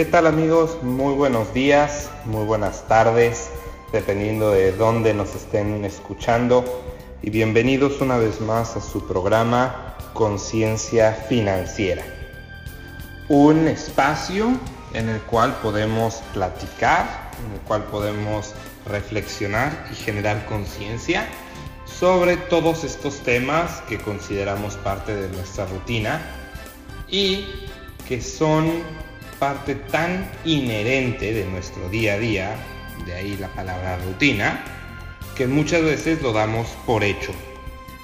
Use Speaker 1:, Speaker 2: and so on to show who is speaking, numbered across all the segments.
Speaker 1: ¿Qué tal amigos? Muy buenos días, muy buenas tardes, dependiendo de dónde nos estén escuchando. Y bienvenidos una vez más a su programa Conciencia Financiera. Un espacio en el cual podemos platicar, en el cual podemos reflexionar y generar conciencia sobre todos estos temas que consideramos parte de nuestra rutina y que son parte tan inherente de nuestro día a día, de ahí la palabra rutina, que muchas veces lo damos por hecho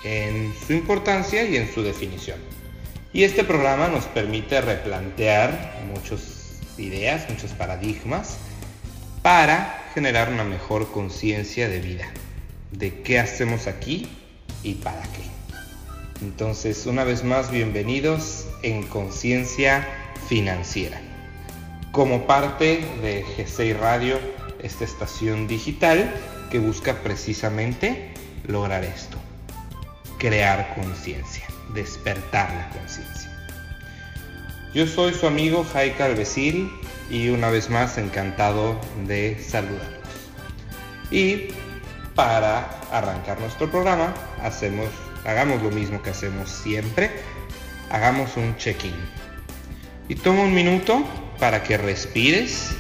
Speaker 1: en su importancia y en su definición. Y este programa nos permite replantear muchas ideas, muchos paradigmas, para generar una mejor conciencia de vida, de qué hacemos aquí y para qué. Entonces, una vez más, bienvenidos en Conciencia Financiera como parte de G6 Radio, esta estación digital que busca precisamente lograr esto, crear conciencia, despertar la conciencia. Yo soy su amigo Jaika Albecil y una vez más encantado de saludarlos. Y para arrancar nuestro programa, hagamos lo mismo que hacemos siempre, hagamos un check-in. Y toma un minuto para que respires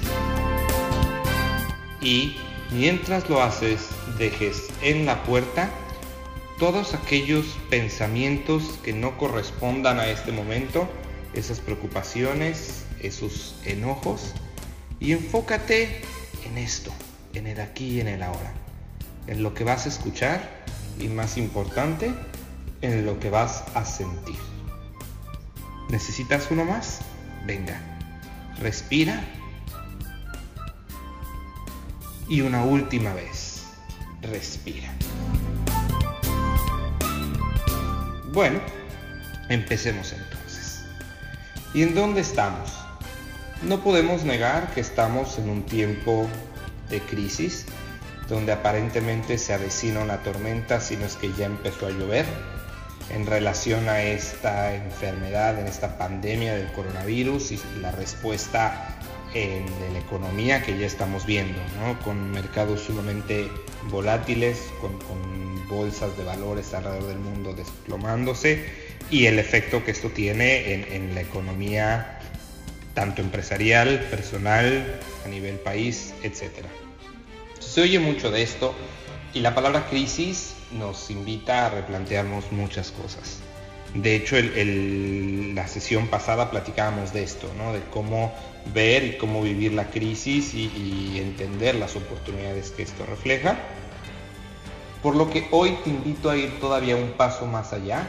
Speaker 1: y mientras lo haces dejes en la puerta todos aquellos pensamientos que no correspondan a este momento, esas preocupaciones, esos enojos y enfócate en esto, en el aquí y en el ahora, en lo que vas a escuchar y más importante, en lo que vas a sentir. ¿Necesitas uno más? Venga. Respira. Y una última vez. Respira. Bueno, empecemos entonces. ¿Y en dónde estamos? No podemos negar que estamos en un tiempo de crisis, donde aparentemente se avecina una tormenta, si no es que ya empezó a llover, en relación a esta enfermedad, en esta pandemia del coronavirus y la respuesta en, la economía que ya estamos viendo, con mercados sumamente volátiles, con, bolsas de valores alrededor del mundo desplomándose y el efecto que esto tiene en, en la economía tanto empresarial, personal, a nivel país, etc. Se oye mucho de esto y la palabra crisis nos invita a replantearnos muchas cosas. De hecho, la sesión pasada platicábamos de esto, de cómo ver y cómo vivir la crisis y, entender las oportunidades que esto refleja. Por lo que hoy te invito a ir todavía un paso más allá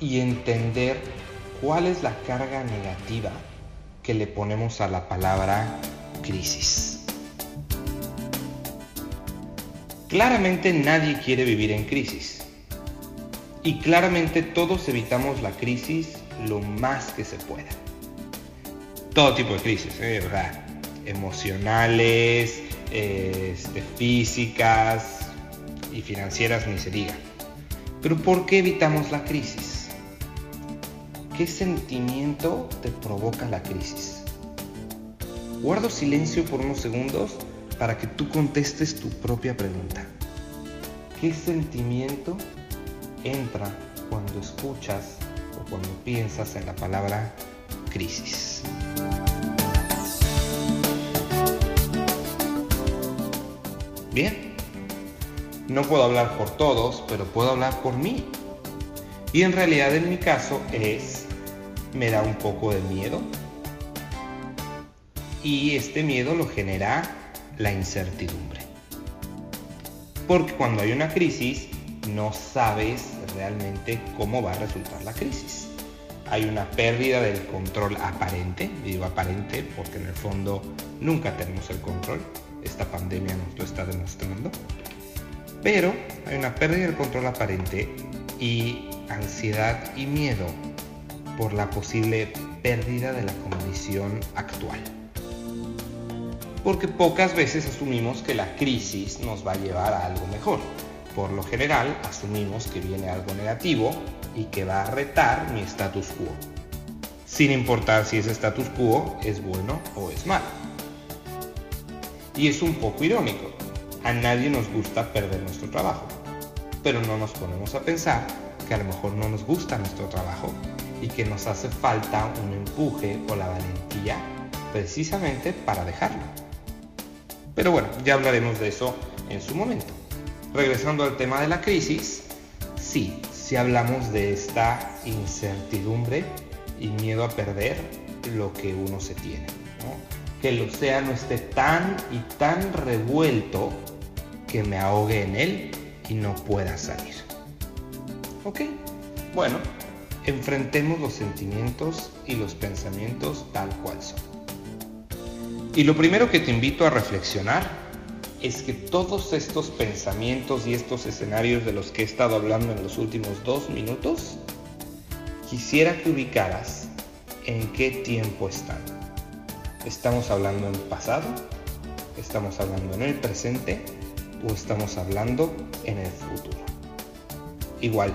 Speaker 1: y entender cuál es la carga negativa que le ponemos a la palabra crisis. Claramente nadie quiere vivir en crisis. Y claramente todos evitamos la crisis lo más que se pueda. Todo tipo de crisis, ¿eh? ¿verdad? Emocionales, este, físicas y financieras ni se diga. Pero ¿por qué evitamos la crisis? ¿Qué sentimiento te provoca la crisis? Guardo silencio por unos segundos para que tú contestes tu propia pregunta. ¿Qué sentimiento entra cuando escuchas o cuando piensas en la palabra crisis? Bien, no puedo hablar por todos, pero puedo hablar por mí. Y en realidad en mi caso es, me da un poco de miedo. Y este miedo lo genera la incertidumbre. Porque cuando hay una crisis, no sabes realmente cómo va a resultar la crisis. Hay una pérdida del control aparente, digo aparente porque en el fondo nunca tenemos el control, esta pandemia nos lo está demostrando, pero hay una pérdida del control aparente y ansiedad y miedo por la posible pérdida de la condición actual porque pocas veces asumimos que la crisis nos va a llevar a algo mejor. Por lo general, asumimos que viene algo negativo y que va a retar mi status quo. sin importar si ese status quo es bueno o es malo. Y es un poco irónico. A nadie nos gusta perder nuestro trabajo, pero no nos ponemos a pensar que a lo mejor no nos gusta nuestro trabajo y que nos hace falta un empuje o la valentía precisamente para dejarlo. Pero bueno, ya hablaremos de eso en su momento. Regresando al tema de la crisis, sí, si hablamos de esta incertidumbre y miedo a perder lo que uno se tiene. Que el océano esté tan y tan revuelto que me ahogue en él y no pueda salir. ¿Ok? Bueno, enfrentemos los sentimientos y los pensamientos tal cual son. Y lo primero que te invito a reflexionar es que todos estos pensamientos y estos escenarios de los que he estado hablando en los últimos dos minutos, quisiera que ubicaras en qué tiempo están. ¿Estamos hablando en pasado? ¿Estamos hablando en el presente? ¿O estamos hablando en el futuro? Igual,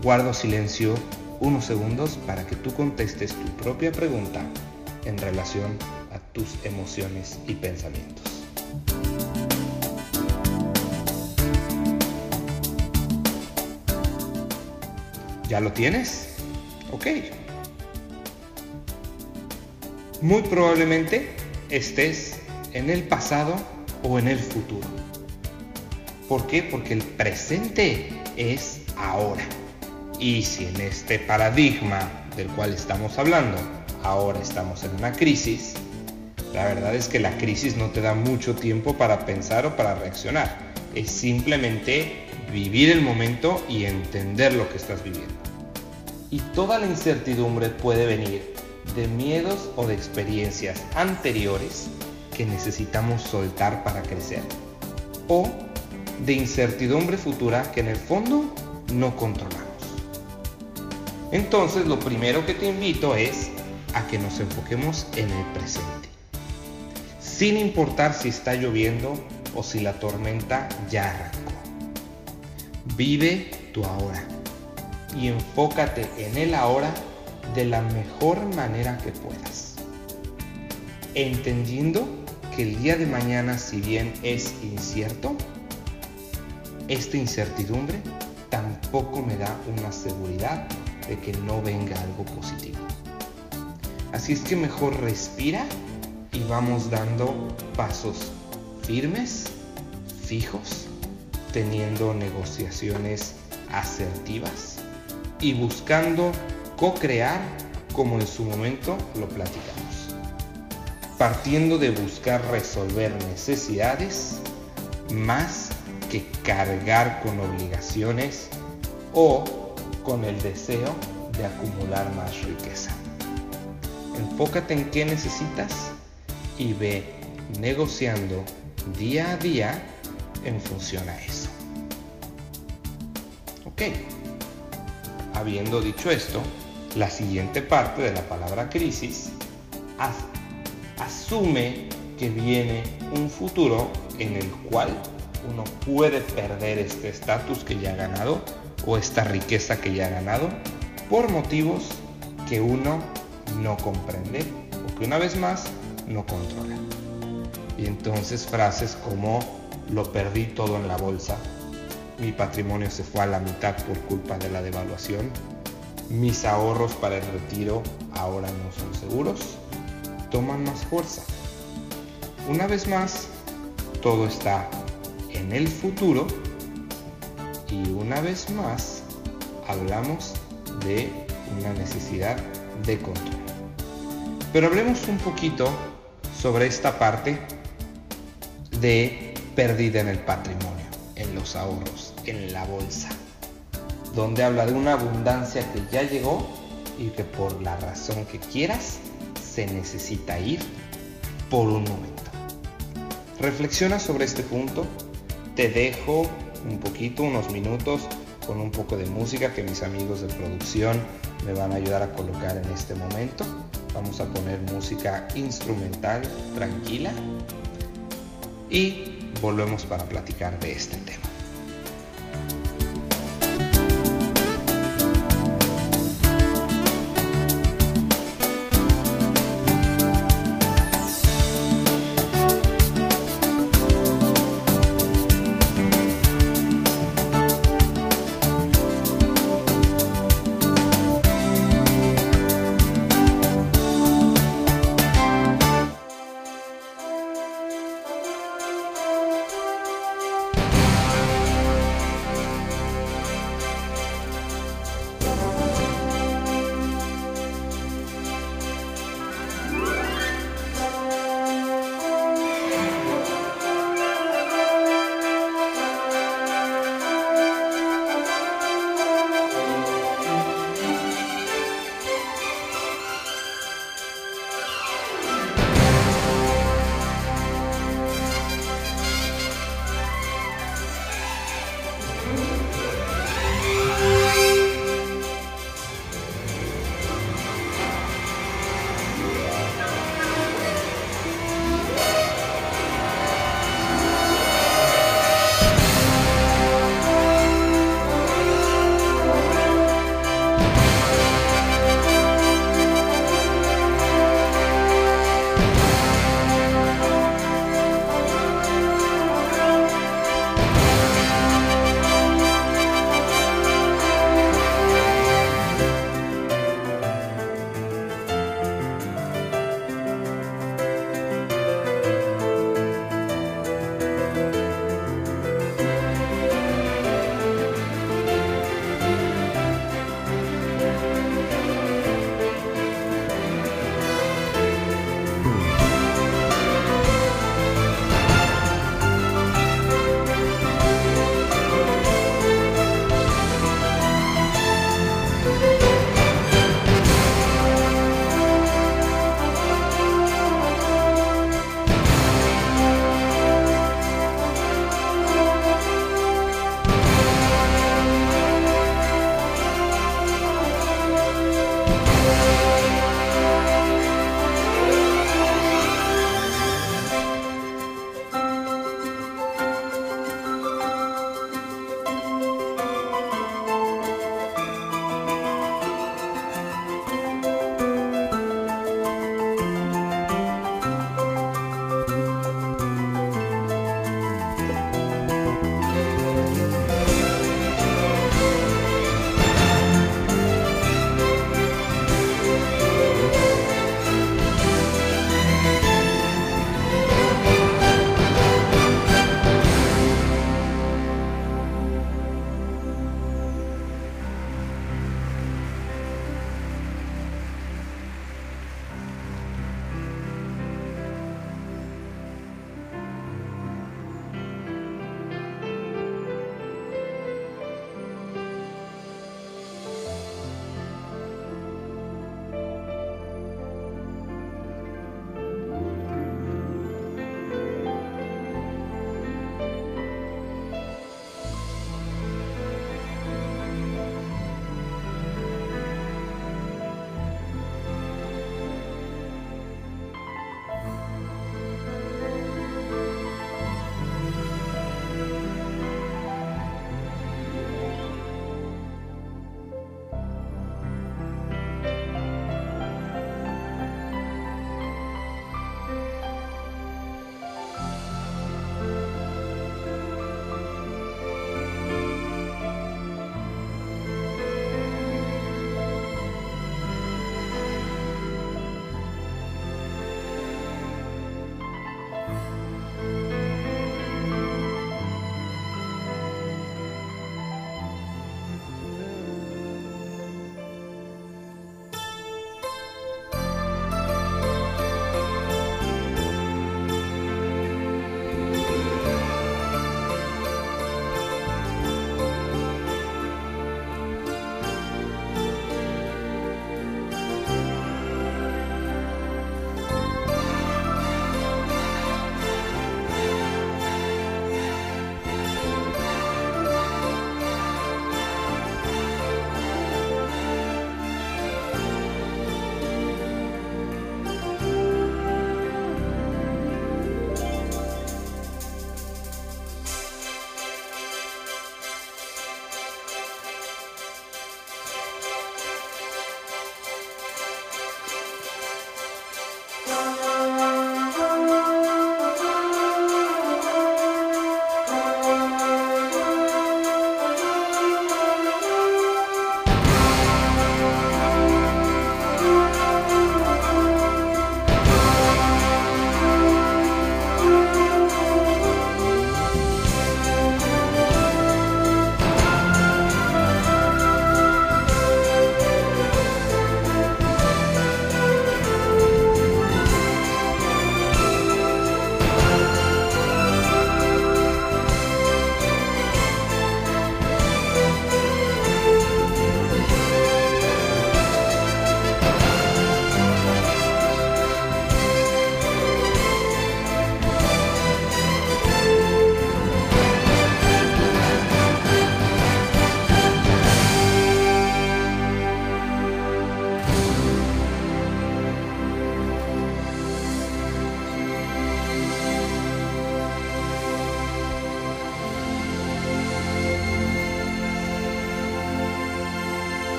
Speaker 1: guardo silencio unos segundos para que tú contestes tu propia pregunta en relación a tus emociones y pensamientos. ¿Ya lo tienes? Ok. Muy probablemente estés en el pasado o en el futuro. ¿Por qué? Porque el presente es ahora. Y si en este paradigma del cual estamos hablando, ahora estamos en una crisis, la verdad es que la crisis no te da mucho tiempo para pensar o para reaccionar. Es simplemente vivir el momento y entender lo que estás viviendo. Y toda la incertidumbre puede venir de miedos o de experiencias anteriores que necesitamos soltar para crecer. O de incertidumbre futura que en el fondo no controlamos. Entonces lo primero que te invito es a que nos enfoquemos en el presente. Sin importar si está lloviendo o si la tormenta ya arrancó. Vive tu ahora y enfócate en el ahora de la mejor manera que puedas. Entendiendo que el día de mañana, si bien es incierto, esta incertidumbre tampoco me da una seguridad de que no venga algo positivo. Así es que mejor respira y vamos dando pasos firmes, fijos, teniendo negociaciones asertivas y buscando co-crear como en su momento lo platicamos. Partiendo de buscar resolver necesidades más que cargar con obligaciones o con el deseo de acumular más riqueza. Enfócate en qué necesitas y ve negociando día a día en función a eso. Ok. Habiendo dicho esto, la siguiente parte de la palabra crisis asume que viene un futuro en el cual uno puede perder este estatus que ya ha ganado o esta riqueza que ya ha ganado por motivos que uno no comprende o que una vez más no controla. Y entonces frases como lo perdí todo en la bolsa, mi patrimonio se fue a la mitad por culpa de la devaluación, mis ahorros para el retiro ahora no son seguros, toman más fuerza. Una vez más, todo está en el futuro y una vez más hablamos de una necesidad de control. Pero hablemos un poquito sobre esta parte de pérdida en el patrimonio, en los ahorros, en la bolsa, donde habla de una abundancia que ya llegó y que por la razón que quieras se necesita ir por un momento. Reflexiona sobre este punto te dejo un poquito, unos minutos con un poco de música que mis amigos de producción me van a ayudar a colocar en este momento. Vamos a poner música instrumental tranquila y volvemos para platicar de este tema.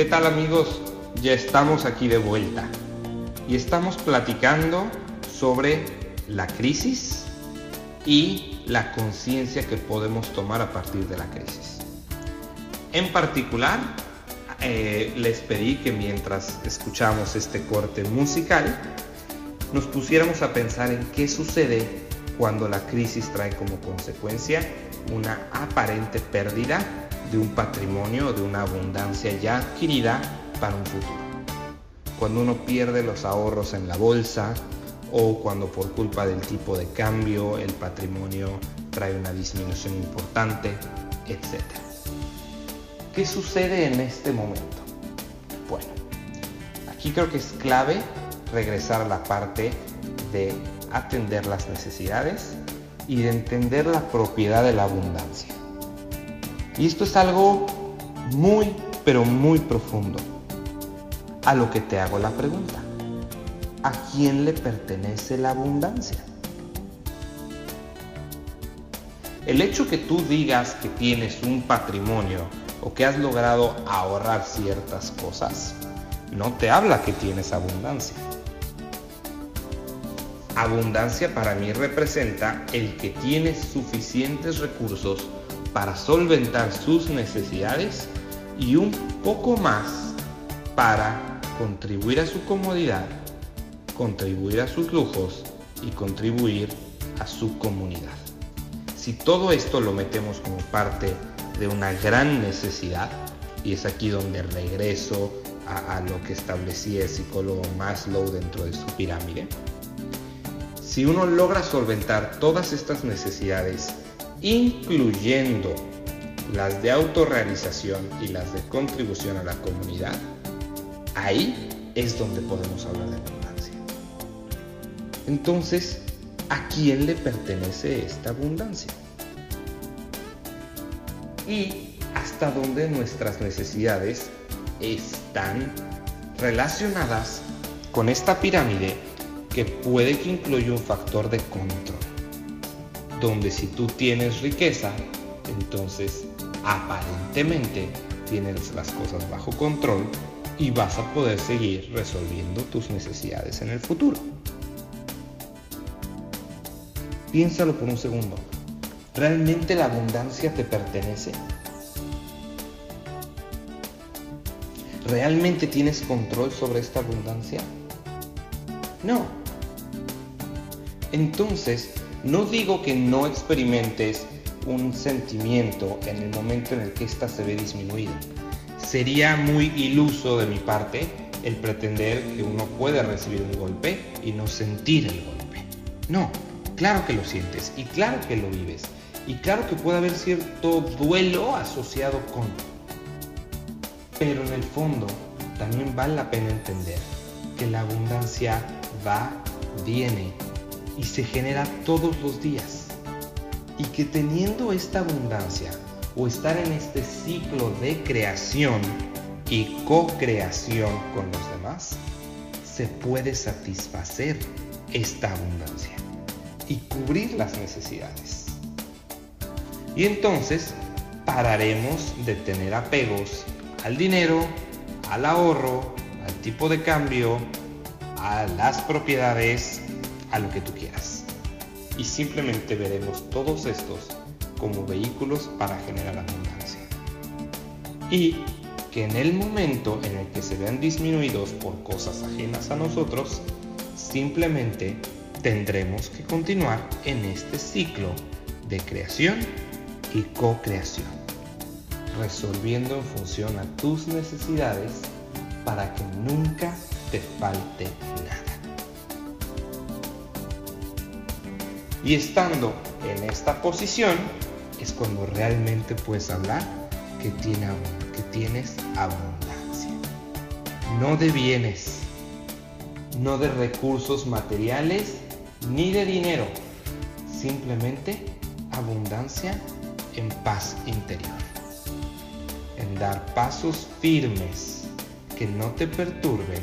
Speaker 1: ¿Qué tal amigos? Ya estamos aquí de vuelta y estamos platicando sobre la crisis y la conciencia que podemos tomar a partir de la crisis. En particular, eh, les pedí que mientras escuchamos este corte musical, nos pusiéramos a pensar en qué sucede cuando la crisis trae como consecuencia una aparente pérdida de un patrimonio, de una abundancia ya adquirida para un futuro. Cuando uno pierde los ahorros en la bolsa o cuando por culpa del tipo de cambio el patrimonio trae una disminución importante, etc. ¿Qué sucede en este momento? Bueno, aquí creo que es clave regresar a la parte de atender las necesidades y de entender la propiedad de la abundancia. Y esto es algo muy, pero muy profundo. A lo que te hago la pregunta. ¿A quién le pertenece la abundancia? El hecho que tú digas que tienes un patrimonio o que has logrado ahorrar ciertas cosas, no te habla que tienes abundancia. Abundancia para mí representa el que tiene suficientes recursos para solventar sus necesidades y un poco más para contribuir a su comodidad, contribuir a sus lujos y contribuir a su comunidad. Si todo esto lo metemos como parte de una gran necesidad, y es aquí donde regreso a, lo que establecía el psicólogo Maslow dentro de su pirámide, si uno logra solventar todas estas necesidades, incluyendo las de autorrealización y las de contribución a la comunidad, ahí es donde podemos hablar de abundancia. Entonces, ¿a quién le pertenece esta abundancia? Y hasta dónde nuestras necesidades están relacionadas con esta pirámide que puede que incluya un factor de control. Donde si tú tienes riqueza, entonces aparentemente tienes las cosas bajo control y vas a poder seguir resolviendo tus necesidades en el futuro. Piénsalo por un segundo. ¿Realmente la abundancia te pertenece? ¿Realmente tienes control sobre esta abundancia? No. Entonces, no digo que no experimentes un sentimiento en el momento en el que ésta se ve disminuida. Sería muy iluso de mi parte el pretender que uno puede recibir un golpe y no sentir el golpe. No, claro que lo sientes y claro que lo vives y claro que puede haber cierto duelo asociado con. Pero en el fondo también vale la pena entender que la abundancia va, viene y se genera todos los días. Y que teniendo esta abundancia o estar en este ciclo de creación y co-creación con los demás, se puede satisfacer esta abundancia y cubrir las necesidades. Y entonces pararemos de tener apegos al dinero, al ahorro, al tipo de cambio, a las propiedades, a lo que tú quieras. Y simplemente veremos todos estos como vehículos para generar abundancia. Y que en el momento en el que se vean disminuidos por cosas ajenas a nosotros, simplemente tendremos que continuar en este ciclo de creación y co-creación, resolviendo en función a tus necesidades para que nunca te falte nada. Y estando en esta posición es cuando realmente puedes hablar que, tiene, que tienes abundancia. No de bienes, no de recursos materiales, ni de dinero. Simplemente abundancia en paz interior. En dar pasos firmes que no te perturben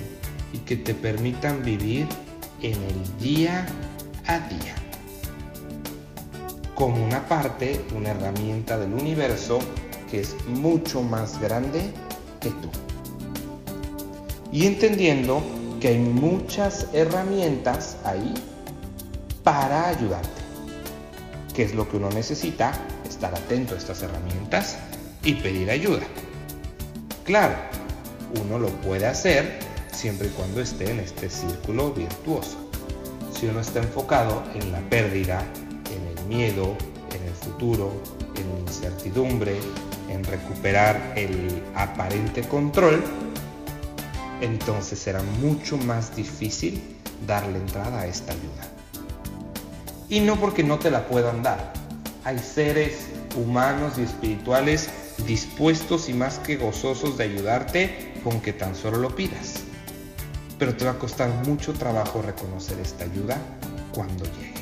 Speaker 1: y que te permitan vivir en el día a día como una parte, una herramienta del universo que es mucho más grande que tú. y entendiendo que hay muchas herramientas ahí para ayudarte. ¿Qué es lo que uno necesita? Estar atento a estas herramientas y pedir ayuda. Claro, uno lo puede hacer siempre y cuando esté en este círculo virtuoso. Si uno está enfocado en la pérdida, miedo, en el futuro, en incertidumbre, en recuperar el aparente control, entonces será mucho más difícil darle entrada a esta ayuda. Y no porque no te la puedan dar. Hay seres humanos y espirituales dispuestos y más que gozosos de ayudarte con que tan solo lo pidas. Pero te va a costar mucho trabajo reconocer esta ayuda cuando llegue.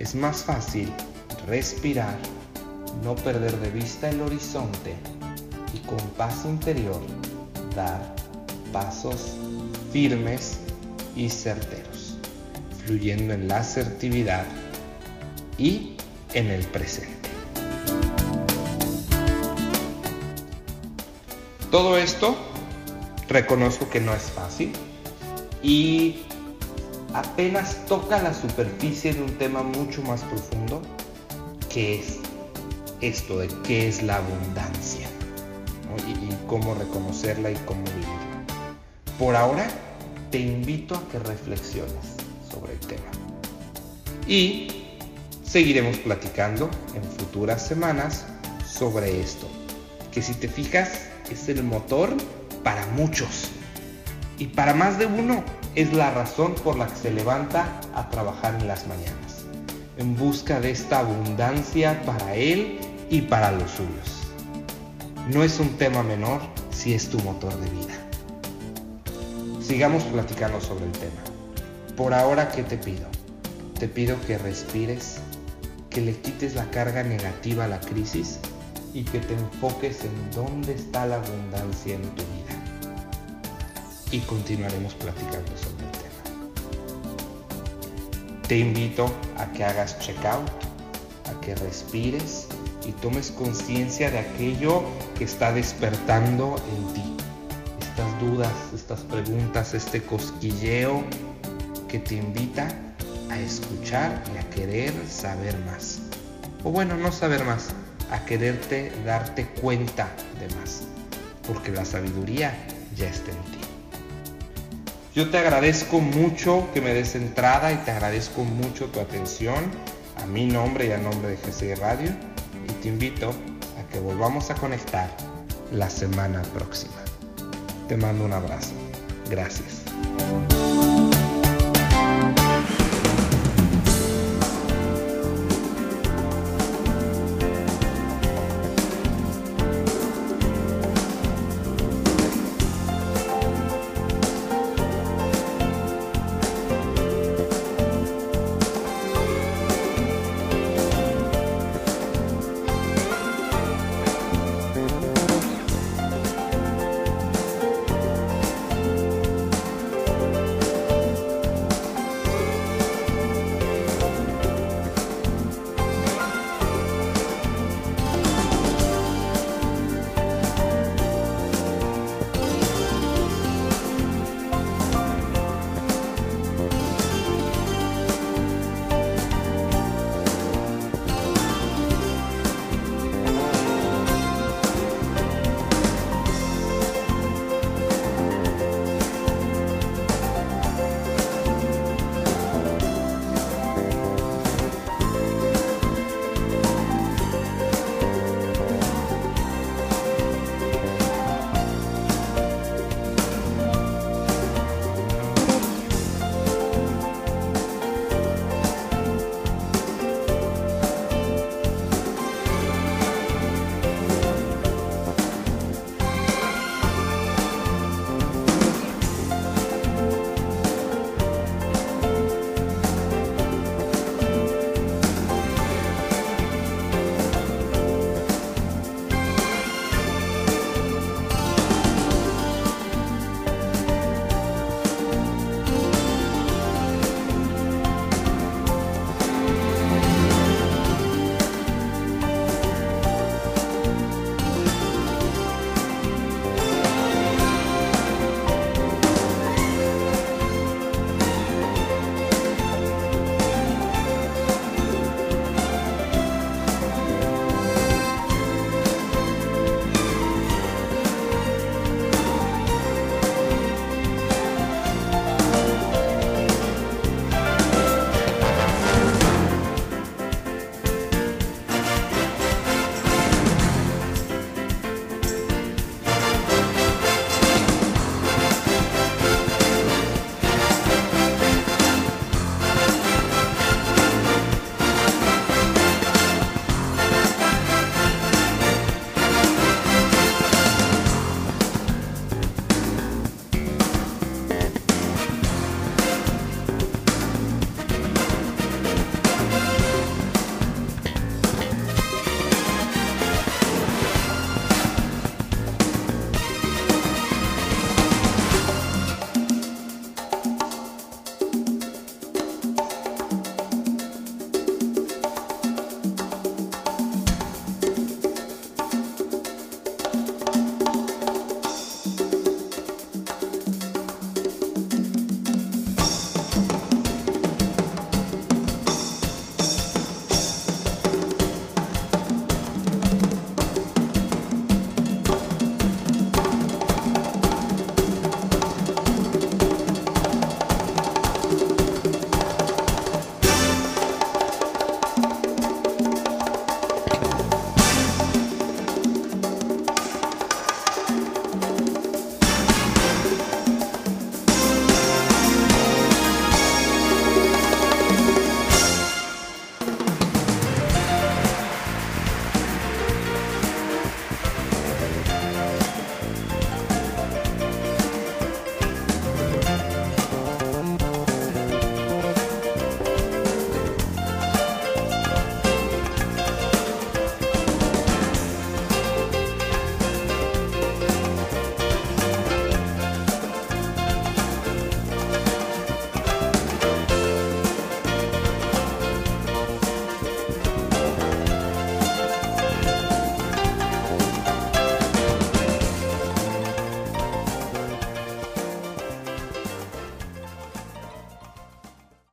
Speaker 1: Es más fácil respirar, no perder de vista el horizonte y con paz interior dar pasos firmes y certeros, fluyendo en la asertividad y en el presente. Todo esto reconozco que no es fácil y apenas toca la superficie de un tema mucho más profundo que es esto de qué es la abundancia y, y cómo reconocerla y cómo vivirla. Por ahora te invito a que reflexiones sobre el tema y seguiremos platicando en futuras semanas sobre esto, que si te fijas es el motor para muchos. Y para más de uno es la razón por la que se levanta a trabajar en las mañanas, en busca de esta abundancia para él y para los suyos. No es un tema menor si es tu motor de vida. Sigamos platicando sobre el tema. Por ahora, ¿qué te pido? Te pido que respires, que le quites la carga negativa a la crisis y que te enfoques en dónde está la abundancia en tu vida. Y continuaremos platicando sobre el tema. Te invito a que hagas check-out, a que respires y tomes conciencia de aquello que está despertando en ti. Estas dudas, estas preguntas, este cosquilleo que te invita a escuchar y a querer saber más. O bueno, no saber más, a quererte darte cuenta de más, porque la sabiduría ya está en ti. Yo te agradezco mucho que me des entrada y te agradezco mucho tu atención a mi nombre y a nombre de GCI Radio y te invito a que volvamos a conectar la semana próxima. Te mando un abrazo. Gracias.